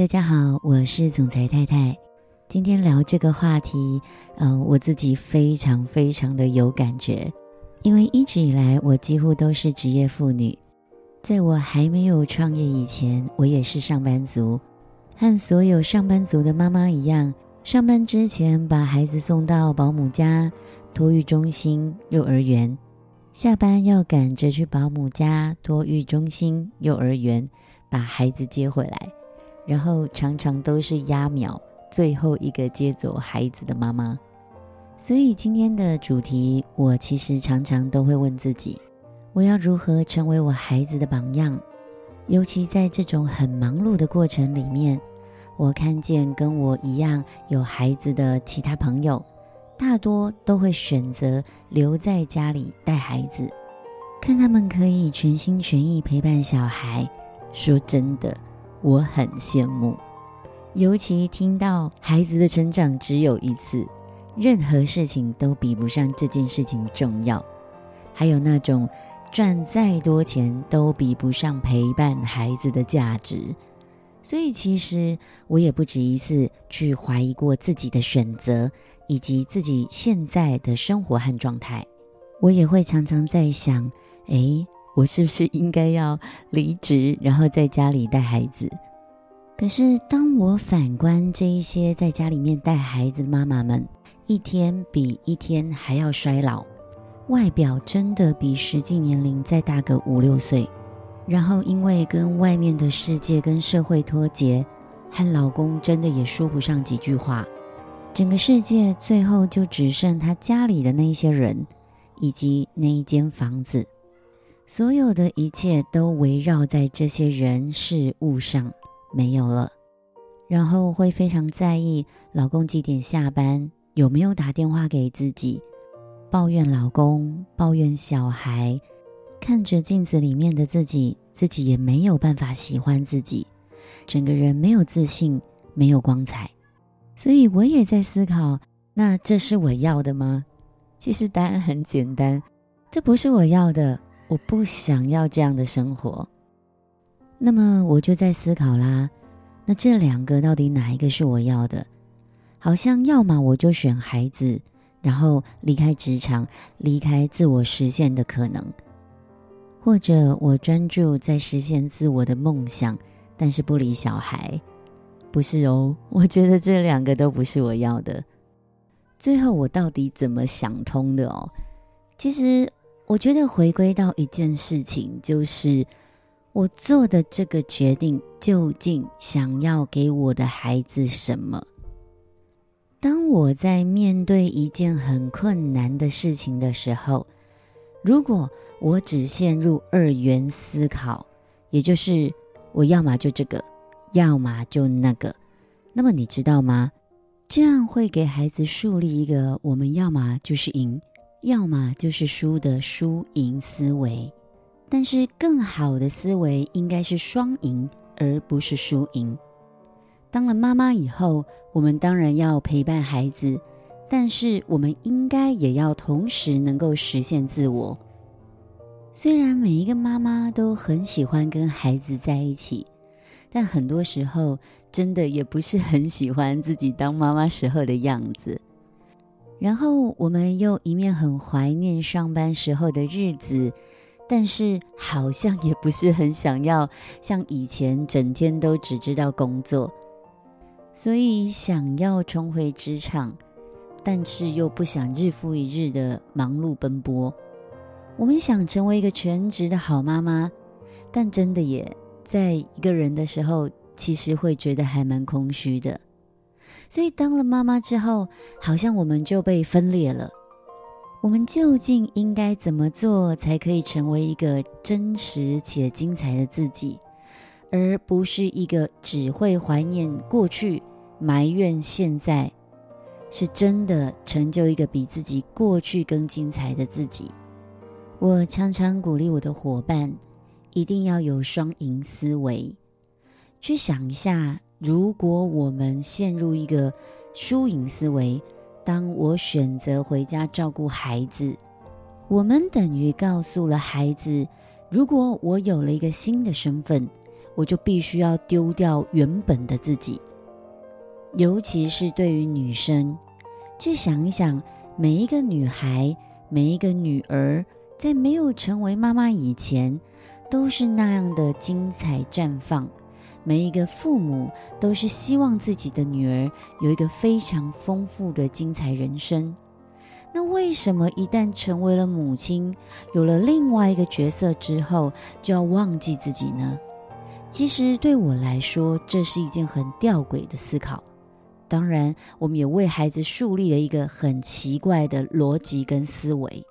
大家好，我是总裁太太。今天聊这个话题，嗯、呃，我自己非常非常的有感觉，因为一直以来我几乎都是职业妇女，在我还没有创业以前，我也是上班族，和所有上班族的妈妈一样，上班之前把孩子送到保姆家、托育中心、幼儿园，下班要赶着去保姆家、托育中心、幼儿园把孩子接回来。然后常常都是压秒最后一个接走孩子的妈妈，所以今天的主题，我其实常常都会问自己：我要如何成为我孩子的榜样？尤其在这种很忙碌的过程里面，我看见跟我一样有孩子的其他朋友，大多都会选择留在家里带孩子，看他们可以全心全意陪伴小孩。说真的。我很羡慕，尤其听到孩子的成长只有一次，任何事情都比不上这件事情重要。还有那种赚再多钱都比不上陪伴孩子的价值。所以，其实我也不止一次去怀疑过自己的选择，以及自己现在的生活和状态。我也会常常在想，诶。我是不是应该要离职，然后在家里带孩子？可是当我反观这一些在家里面带孩子的妈妈们，一天比一天还要衰老，外表真的比实际年龄再大个五六岁，然后因为跟外面的世界跟社会脱节，和老公真的也说不上几句话，整个世界最后就只剩他家里的那一些人，以及那一间房子。所有的一切都围绕在这些人事物上，没有了。然后会非常在意老公几点下班，有没有打电话给自己，抱怨老公，抱怨小孩，看着镜子里面的自己，自己也没有办法喜欢自己，整个人没有自信，没有光彩。所以我也在思考，那这是我要的吗？其实答案很简单，这不是我要的。我不想要这样的生活，那么我就在思考啦。那这两个到底哪一个是我要的？好像要么我就选孩子，然后离开职场，离开自我实现的可能；或者我专注在实现自我的梦想，但是不理小孩。不是哦，我觉得这两个都不是我要的。最后我到底怎么想通的哦？其实。我觉得回归到一件事情，就是我做的这个决定究竟想要给我的孩子什么？当我在面对一件很困难的事情的时候，如果我只陷入二元思考，也就是我要么就这个，要么就那个，那么你知道吗？这样会给孩子树立一个我们要么就是赢。要么就是输的输赢思维，但是更好的思维应该是双赢，而不是输赢。当了妈妈以后，我们当然要陪伴孩子，但是我们应该也要同时能够实现自我。虽然每一个妈妈都很喜欢跟孩子在一起，但很多时候真的也不是很喜欢自己当妈妈时候的样子。然后我们又一面很怀念上班时候的日子，但是好像也不是很想要像以前整天都只知道工作，所以想要重回职场，但是又不想日复一日的忙碌奔波。我们想成为一个全职的好妈妈，但真的也在一个人的时候，其实会觉得还蛮空虚的。所以，当了妈妈之后，好像我们就被分裂了。我们究竟应该怎么做，才可以成为一个真实且精彩的自己，而不是一个只会怀念过去、埋怨现在，是真的成就一个比自己过去更精彩的自己？我常常鼓励我的伙伴，一定要有双赢思维，去想一下。如果我们陷入一个输赢思维，当我选择回家照顾孩子，我们等于告诉了孩子：如果我有了一个新的身份，我就必须要丢掉原本的自己。尤其是对于女生，去想一想，每一个女孩，每一个女儿，在没有成为妈妈以前，都是那样的精彩绽放。每一个父母都是希望自己的女儿有一个非常丰富的精彩人生。那为什么一旦成为了母亲，有了另外一个角色之后，就要忘记自己呢？其实对我来说，这是一件很吊诡的思考。当然，我们也为孩子树立了一个很奇怪的逻辑跟思维。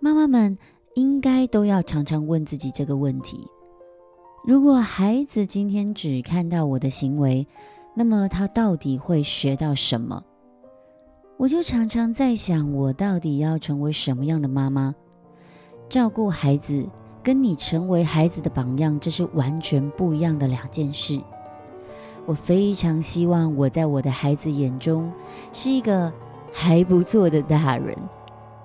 妈妈们应该都要常常问自己这个问题：如果孩子今天只看到我的行为，那么他到底会学到什么？我就常常在想，我到底要成为什么样的妈妈？照顾孩子跟你成为孩子的榜样，这是完全不一样的两件事。我非常希望我在我的孩子眼中是一个还不错的大人，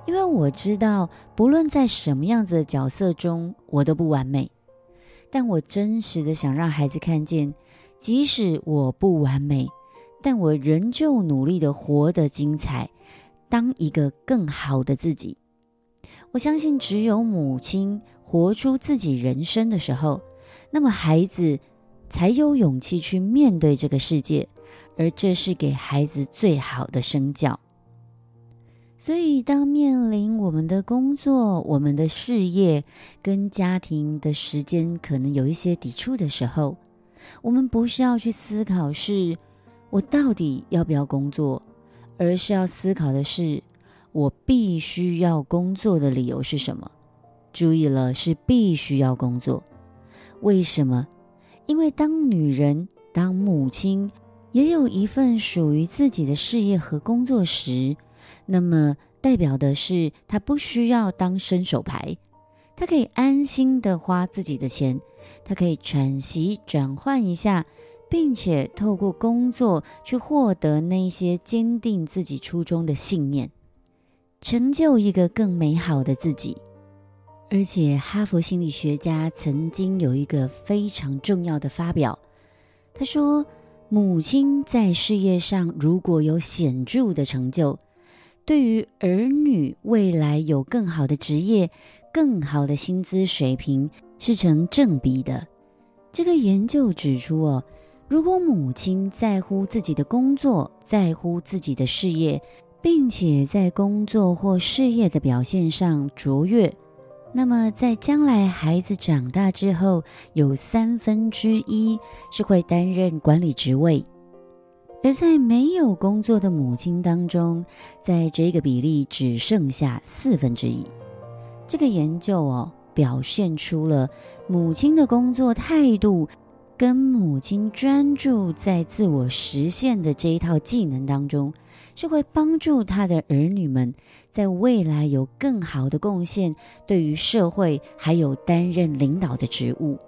因为我知道，不论在什么样子的角色中，我都不完美。但我真实的想让孩子看见，即使我不完美，但我仍旧努力的活得精彩，当一个更好的自己。我相信，只有母亲活出自己人生的时候，那么孩子。才有勇气去面对这个世界，而这是给孩子最好的身教。所以，当面临我们的工作、我们的事业跟家庭的时间可能有一些抵触的时候，我们不是要去思考是我到底要不要工作，而是要思考的是我必须要工作的理由是什么。注意了，是必须要工作。为什么？因为当女人、当母亲，也有一份属于自己的事业和工作时，那么代表的是她不需要当伸手牌，她可以安心的花自己的钱，她可以喘息、转换一下，并且透过工作去获得那些坚定自己初衷的信念，成就一个更美好的自己。而且，哈佛心理学家曾经有一个非常重要的发表，他说：“母亲在事业上如果有显著的成就，对于儿女未来有更好的职业、更好的薪资水平是成正比的。”这个研究指出，哦，如果母亲在乎自己的工作，在乎自己的事业，并且在工作或事业的表现上卓越。那么，在将来孩子长大之后，有三分之一是会担任管理职位；而在没有工作的母亲当中，在这个比例只剩下四分之一。这个研究哦，表现出了母亲的工作态度跟母亲专注在自我实现的这一套技能当中。是会帮助他的儿女们在未来有更好的贡献，对于社会还有担任领导的职务。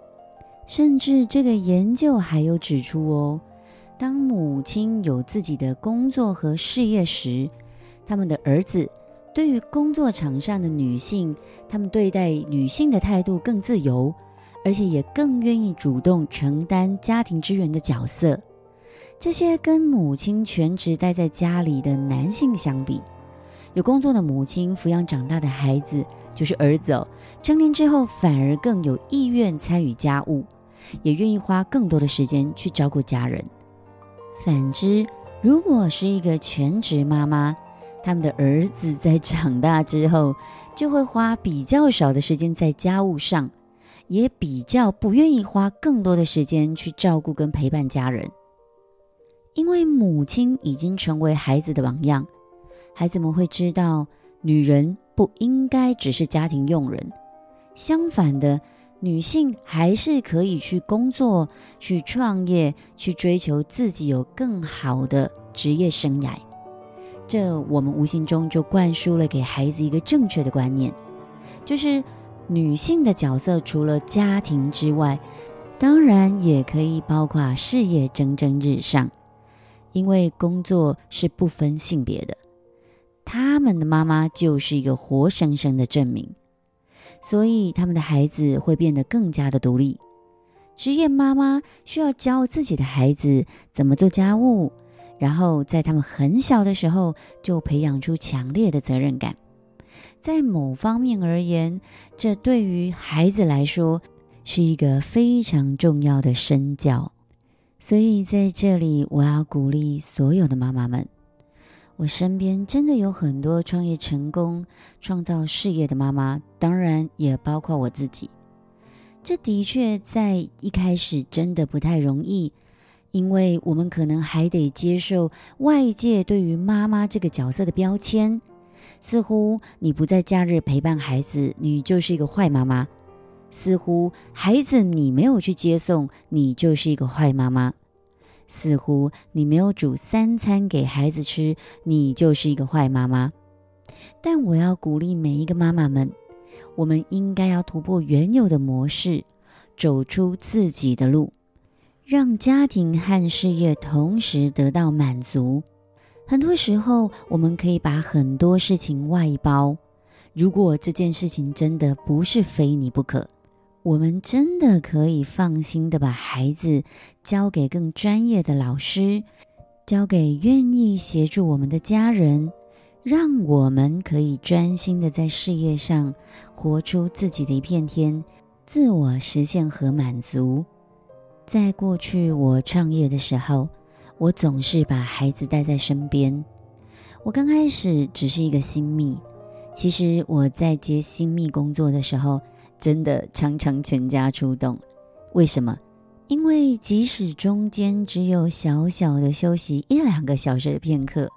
甚至这个研究还有指出哦，当母亲有自己的工作和事业时，他们的儿子对于工作场上的女性，他们对待女性的态度更自由，而且也更愿意主动承担家庭支援的角色。这些跟母亲全职待在家里的男性相比，有工作的母亲抚养长大的孩子，就是儿子哦，成年之后反而更有意愿参与家务，也愿意花更多的时间去照顾家人。反之，如果是一个全职妈妈，他们的儿子在长大之后，就会花比较少的时间在家务上，也比较不愿意花更多的时间去照顾跟陪伴家人。因为母亲已经成为孩子的榜样，孩子们会知道，女人不应该只是家庭佣人。相反的，女性还是可以去工作、去创业、去追求自己有更好的职业生涯。这我们无形中就灌输了给孩子一个正确的观念，就是女性的角色除了家庭之外，当然也可以包括事业蒸蒸日上。因为工作是不分性别的，他们的妈妈就是一个活生生的证明，所以他们的孩子会变得更加的独立。职业妈妈需要教自己的孩子怎么做家务，然后在他们很小的时候就培养出强烈的责任感。在某方面而言，这对于孩子来说是一个非常重要的身教。所以在这里，我要鼓励所有的妈妈们。我身边真的有很多创业成功、创造事业的妈妈，当然也包括我自己。这的确在一开始真的不太容易，因为我们可能还得接受外界对于妈妈这个角色的标签，似乎你不在假日陪伴孩子，你就是一个坏妈妈；似乎孩子你没有去接送，你就是一个坏妈妈。似乎你没有煮三餐给孩子吃，你就是一个坏妈妈。但我要鼓励每一个妈妈们，我们应该要突破原有的模式，走出自己的路，让家庭和事业同时得到满足。很多时候，我们可以把很多事情外包，如果这件事情真的不是非你不可。我们真的可以放心的把孩子交给更专业的老师，交给愿意协助我们的家人，让我们可以专心的在事业上活出自己的一片天，自我实现和满足。在过去我创业的时候，我总是把孩子带在身边。我刚开始只是一个新秘，其实我在接新秘工作的时候。真的常常全家出动，为什么？因为即使中间只有小小的休息一两个小时的片刻，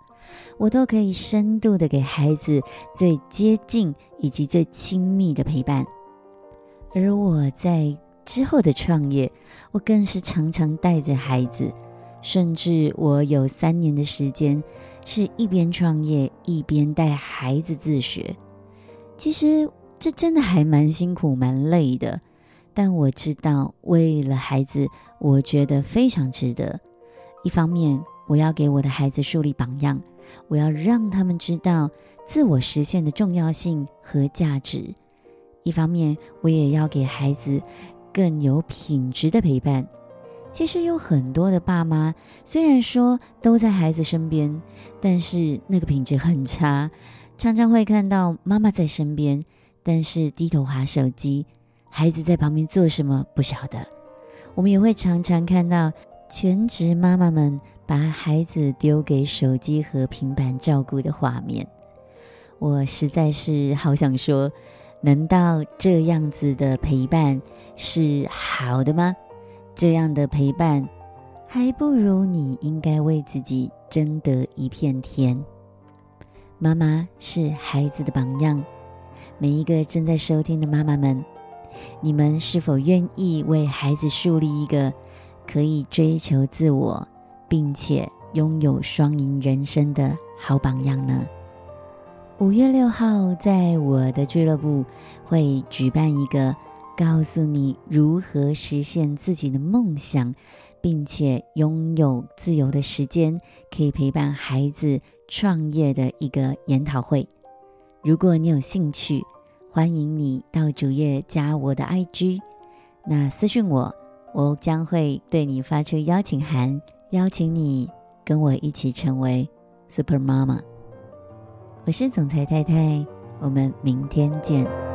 我都可以深度的给孩子最接近以及最亲密的陪伴。而我在之后的创业，我更是常常带着孩子，甚至我有三年的时间是一边创业一边带孩子自学。其实。这真的还蛮辛苦、蛮累的，但我知道，为了孩子，我觉得非常值得。一方面，我要给我的孩子树立榜样，我要让他们知道自我实现的重要性和价值；一方面，我也要给孩子更有品质的陪伴。其实有很多的爸妈，虽然说都在孩子身边，但是那个品质很差，常常会看到妈妈在身边。但是低头滑手机，孩子在旁边做什么不晓得。我们也会常常看到全职妈妈们把孩子丢给手机和平板照顾的画面。我实在是好想说，难道这样子的陪伴是好的吗？这样的陪伴，还不如你应该为自己争得一片天。妈妈是孩子的榜样。每一个正在收听的妈妈们，你们是否愿意为孩子树立一个可以追求自我，并且拥有双赢人生的好榜样呢？五月六号，在我的俱乐部会举办一个告诉你如何实现自己的梦想，并且拥有自由的时间，可以陪伴孩子创业的一个研讨会。如果你有兴趣，欢迎你到主页加我的 IG，那私信我，我将会对你发出邀请函，邀请你跟我一起成为 Super Mama。我是总裁太太，我们明天见。